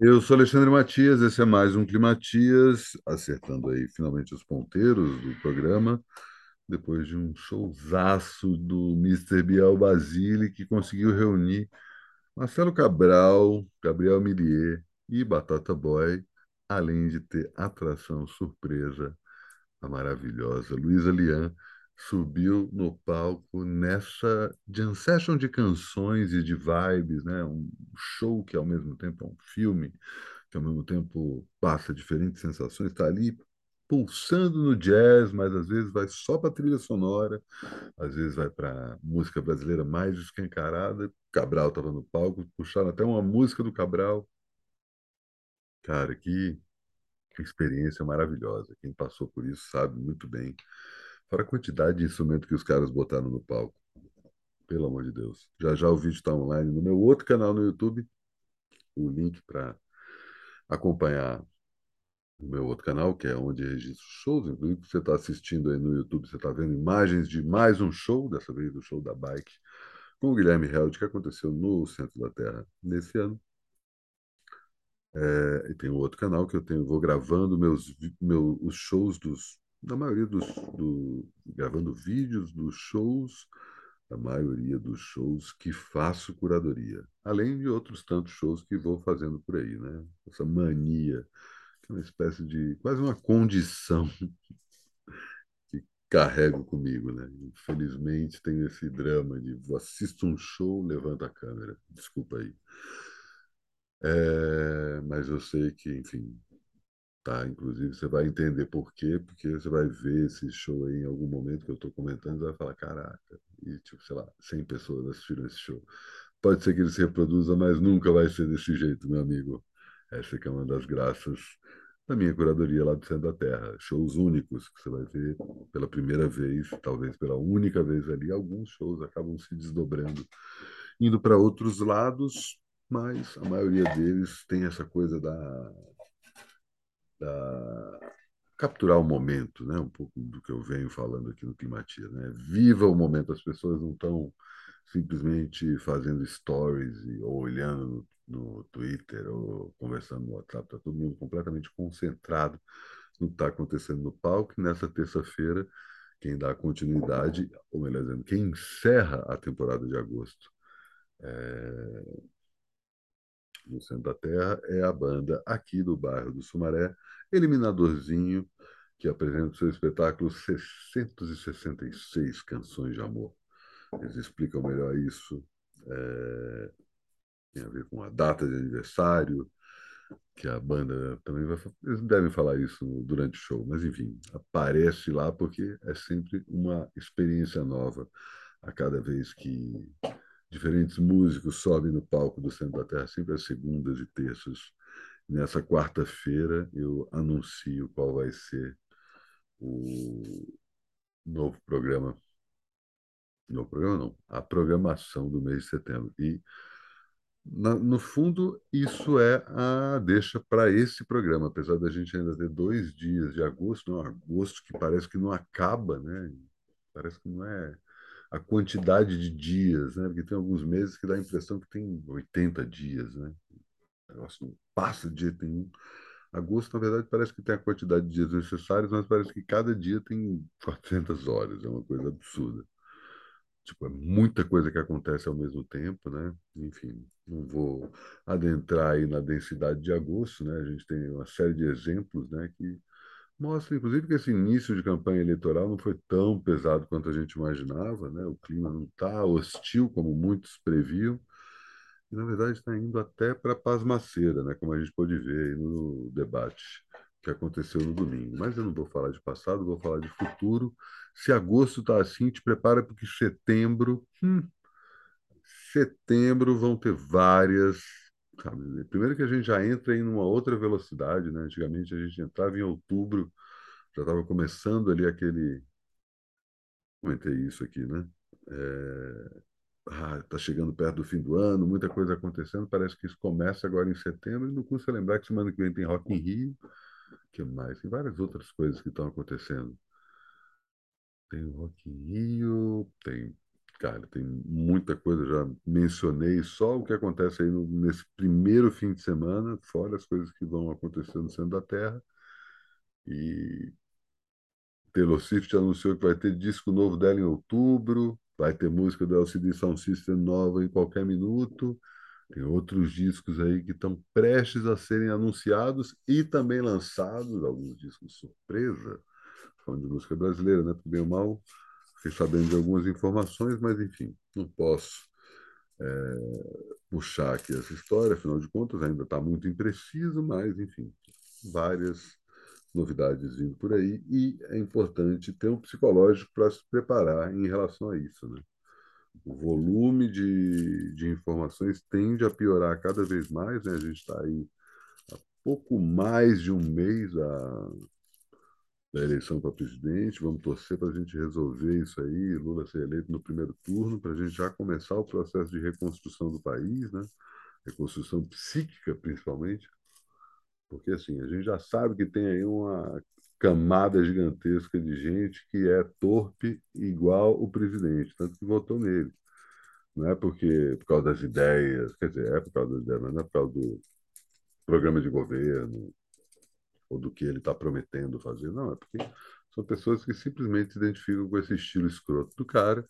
Eu sou Alexandre Matias, esse é mais um Climatias, acertando aí finalmente os ponteiros do programa, depois de um showzaço do Mister Biel Basile, que conseguiu reunir Marcelo Cabral, Gabriel Millier e Batata Boy, além de ter atração surpresa a maravilhosa Luísa Lian subiu no palco nessa jam session de canções e de vibes, né? Um show que ao mesmo tempo é um filme, que ao mesmo tempo passa diferentes sensações, está ali pulsando no jazz, mas às vezes vai só para trilha sonora, às vezes vai para música brasileira mais escancarada. Cabral estava no palco, puxaram até uma música do Cabral. Cara, que experiência maravilhosa. Quem passou por isso sabe muito bem. Fora a quantidade de instrumento que os caras botaram no palco. Pelo amor de Deus. Já já o vídeo está online no meu outro canal no YouTube. O link para acompanhar o meu outro canal, que é onde registro shows. Inclusive, você está assistindo aí no YouTube, você está vendo imagens de mais um show, dessa vez do show da Bike, com o Guilherme Held, que aconteceu no Centro da Terra nesse ano. É, e tem um outro canal que eu tenho, vou gravando meus, meu, os shows dos, da maioria dos, do, gravando vídeos dos shows, da maioria dos shows que faço curadoria, além de outros tantos shows que vou fazendo por aí, né? Essa mania, que é uma espécie de, quase uma condição que carrego comigo, né? Infelizmente tenho esse drama de assisto um show, levanta a câmera, desculpa aí. É, mas eu sei que, enfim, tá? Inclusive, você vai entender por quê, porque você vai ver esse show aí em algum momento que eu estou comentando e vai falar, caraca, e tipo, sei lá, 100 pessoas assistiram esse show. Pode ser que ele se reproduza, mas nunca vai ser desse jeito, meu amigo. Essa que é uma das graças da minha curadoria lá do Centro da Terra. Shows únicos que você vai ver pela primeira vez, talvez pela única vez ali. Alguns shows acabam se desdobrando, indo para outros lados, mas a maioria deles tem essa coisa da, da capturar o momento, né? Um pouco do que eu venho falando aqui no Climatia, né? Viva o momento, as pessoas não estão simplesmente fazendo stories ou olhando no, no Twitter ou conversando no WhatsApp, está todo mundo completamente concentrado no que está acontecendo no palco. E nessa terça-feira, quem dá continuidade, ou melhor dizendo, quem encerra a temporada de agosto é, no centro da Terra é a banda aqui do bairro do Sumaré, Eliminadorzinho, que apresenta o seu espetáculo 666 Canções de Amor. Eles explicam melhor isso. É, tem a ver com a data de aniversário, que a banda também vai. Eles devem falar isso durante o show, mas enfim, aparece lá porque é sempre uma experiência nova a cada vez que diferentes músicos sobem no palco do Centro da Terra, sempre às segundas e terças. Nessa quarta-feira eu anuncio qual vai ser o novo programa. Novo programa não, a programação do mês de setembro. E, no fundo, isso é a deixa para esse programa, apesar da gente ainda ter dois dias de agosto, não, agosto que parece que não acaba, né? Parece que não é a quantidade de dias, né? Porque tem alguns meses que dá a impressão que tem 80 dias, né? O negócio não passa de jeito nenhum. Agosto, na verdade, parece que tem a quantidade de dias necessários, mas parece que cada dia tem 400 horas, é uma coisa absurda. Tipo, é muita coisa que acontece ao mesmo tempo, né? Enfim, não vou adentrar aí na densidade de agosto, né? A gente tem uma série de exemplos, né, que Mostra, inclusive, que esse início de campanha eleitoral não foi tão pesado quanto a gente imaginava, né? O clima não está hostil como muitos previam, e na verdade está indo até para a pasmaceira, né? Como a gente pôde ver no debate que aconteceu no domingo. Mas eu não vou falar de passado, vou falar de futuro. Se agosto está assim, te prepara porque setembro, hum, setembro vão ter várias Sabe? Primeiro que a gente já entra em uma outra velocidade, né? Antigamente a gente entrava em outubro, já estava começando ali aquele. Comentei isso aqui, né? É... Ah, tá chegando perto do fim do ano, muita coisa acontecendo. Parece que isso começa agora em setembro. E não custa lembrar que semana que vem tem Rock in Rio. que mais? Tem várias outras coisas que estão acontecendo. Tem o Rock in Rio, tem cara, tem muita coisa, já mencionei só o que acontece aí no, nesse primeiro fim de semana, fora as coisas que vão acontecer no centro da Terra. E Taylor Swift anunciou que vai ter disco novo dela em outubro, vai ter música do LCD Sound System nova em qualquer minuto. Tem outros discos aí que estão prestes a serem anunciados e também lançados, alguns discos surpresa, falando de música brasileira, né? Bem ou mal, fiquei sabendo de algumas informações, mas enfim, não posso é, puxar aqui essa história, afinal de contas ainda está muito impreciso, mas enfim, várias novidades vindo por aí e é importante ter um psicológico para se preparar em relação a isso, né? O volume de, de informações tende a piorar cada vez mais, né? A gente está aí pouco mais de um mês a, da eleição para presidente. Vamos torcer para a gente resolver isso aí, Lula ser eleito no primeiro turno, para a gente já começar o processo de reconstrução do país, né? Reconstrução psíquica, principalmente porque assim, a gente já sabe que tem aí uma camada gigantesca de gente que é torpe igual o presidente, tanto que votou nele. Não é porque por causa das ideias, quer dizer, é por causa das ideias, mas não é por causa do programa de governo ou do que ele está prometendo fazer, não, é porque são pessoas que simplesmente se identificam com esse estilo escroto do cara.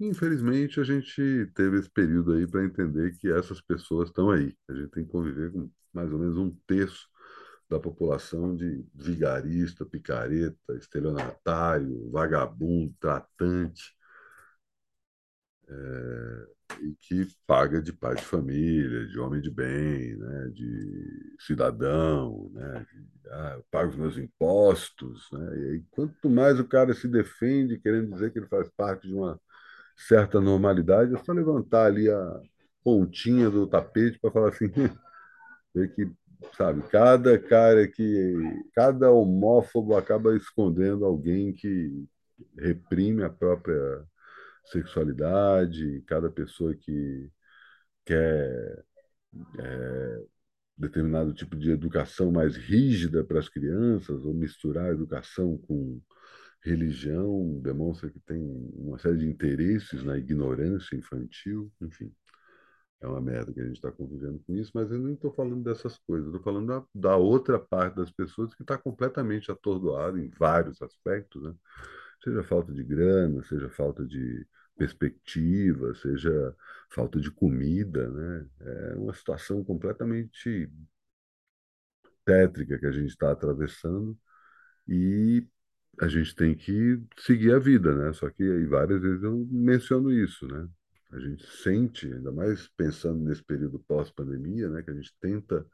E, infelizmente, a gente teve esse período aí para entender que essas pessoas estão aí. A gente tem que conviver com mais ou menos um terço da população de vigarista, picareta, estelionatário, vagabundo, tratante, é, e que paga de pai de família, de homem de bem, né, de cidadão, né, de, ah, pago os meus impostos, né, e aí, quanto mais o cara se defende, querendo dizer que ele faz parte de uma certa normalidade, é só levantar ali a pontinha do tapete para falar assim, ver que sabe? Cada cara que, cada homófobo acaba escondendo alguém que reprime a própria sexualidade, cada pessoa que quer é, determinado tipo de educação mais rígida para as crianças, ou misturar educação com religião, demonstra que tem uma série de interesses na ignorância infantil, enfim é uma merda que a gente está convivendo com isso, mas eu nem estou falando dessas coisas, estou falando da, da, outra parte das pessoas que está completamente atordoada em vários aspectos, né? Seja falta de grana, seja falta de perspectiva, seja falta de comida, né? É uma situação completamente tétrica que a gente está atravessando e a gente tem que seguir a vida, né? Só que aí várias vezes eu menciono isso, né? a gente sente, ainda mais pensando nesse período pós-pandemia, né, que a gente tenta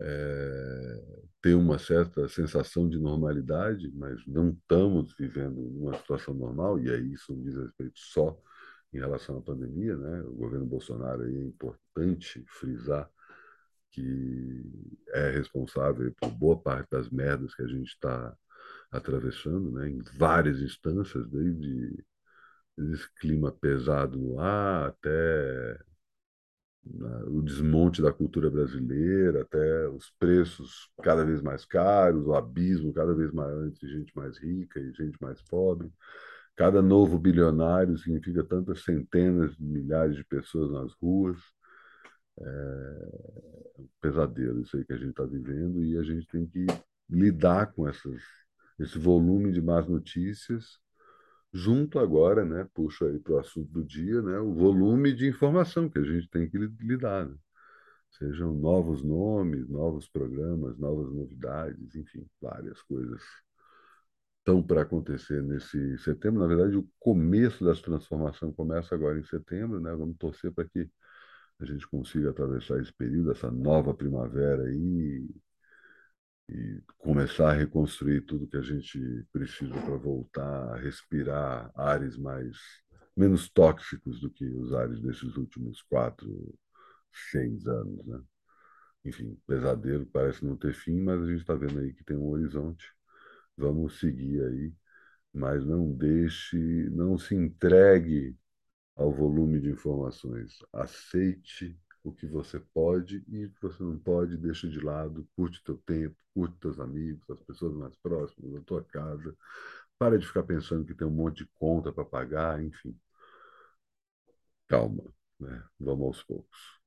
é, ter uma certa sensação de normalidade, mas não estamos vivendo uma situação normal, e aí isso não diz respeito só em relação à pandemia, né? O governo Bolsonaro é importante frisar que é responsável por boa parte das merdas que a gente está atravessando, né? Em várias instâncias, desde esse clima pesado no ar, até o desmonte da cultura brasileira, até os preços cada vez mais caros, o abismo cada vez maior entre gente mais rica e gente mais pobre. Cada novo bilionário significa tantas centenas de milhares de pessoas nas ruas. É um pesadelo isso aí que a gente está vivendo e a gente tem que lidar com essas, esse volume de más notícias junto agora, né, puxo aí para o assunto do dia, né, o volume de informação que a gente tem que lidar, né? Sejam novos nomes, novos programas, novas novidades, enfim, várias coisas estão para acontecer nesse setembro. Na verdade, o começo dessa transformação começa agora em setembro, né? Vamos torcer para que a gente consiga atravessar esse período, essa nova primavera aí, e começar a reconstruir tudo que a gente precisa para voltar a respirar ares mais menos tóxicos do que os ares desses últimos quatro, seis anos, né? Enfim, pesadelo parece não ter fim, mas a gente está vendo aí que tem um horizonte. Vamos seguir aí, mas não deixe, não se entregue ao volume de informações. Aceite o que você pode e o que você não pode, deixa de lado, curte teu tempo, curte teus amigos, as pessoas mais próximas, a tua casa. Para de ficar pensando que tem um monte de conta para pagar, enfim. calma, né? Vamos aos poucos.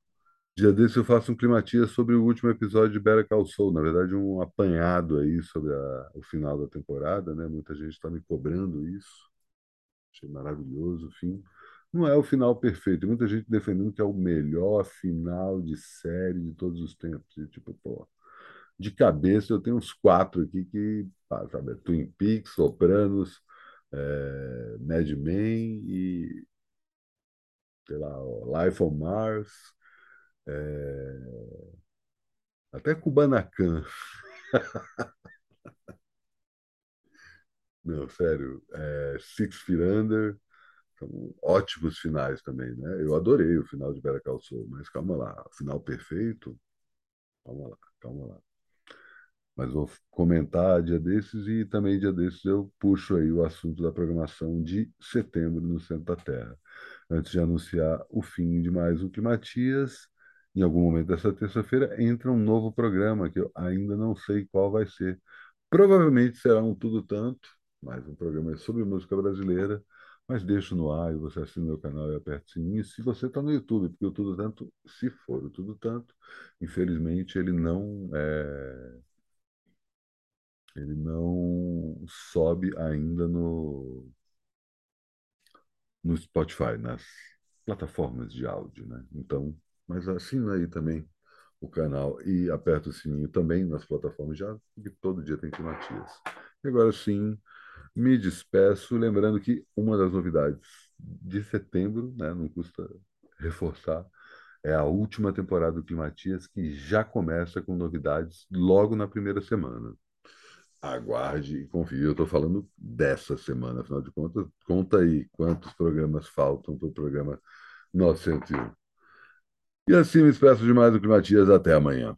Dia desse eu faço um climatia sobre o último episódio de Better Call Saul, na verdade um apanhado aí sobre a, o final da temporada, né? Muita gente está me cobrando isso. Achei maravilhoso, fim. Não é o final perfeito. Muita gente defendendo que é o melhor final de série de todos os tempos. E, tipo, pô, de cabeça eu tenho uns quatro aqui que, sabe, Twin Peaks, Sopranos, é, Mad Men e, sei lá, Life on Mars, é, até Kubanacan. Não, sério, é, Six Feet Under, ótimos finais também, né? Eu adorei o final de Better Call Saul, mas calma lá, final perfeito, calma lá, calma lá. Mas vou comentar dia desses e também dia desses eu puxo aí o assunto da programação de setembro no Centro da Terra. Antes de anunciar o fim de mais um Climatias, em algum momento dessa terça-feira entra um novo programa que eu ainda não sei qual vai ser. Provavelmente será um Tudo Tanto, mais um programa sobre música brasileira, mas deixo no ar e você assina o meu canal e aperta o sininho. Se você está no YouTube, porque o Tudo Tanto, se for o Tudo Tanto, infelizmente ele não é ele não sobe ainda no, no Spotify, nas plataformas de áudio, né? Então, mas assina aí também o canal e aperta o sininho também nas plataformas já, porque todo dia tem climatias. E agora sim, me despeço, lembrando que uma das novidades de setembro, né, não custa reforçar, é a última temporada do Climatias, que já começa com novidades logo na primeira semana aguarde e confie. Eu estou falando dessa semana, afinal de contas, conta aí quantos programas faltam para o programa 901. E assim me despeço de mais do Climatias. Até amanhã.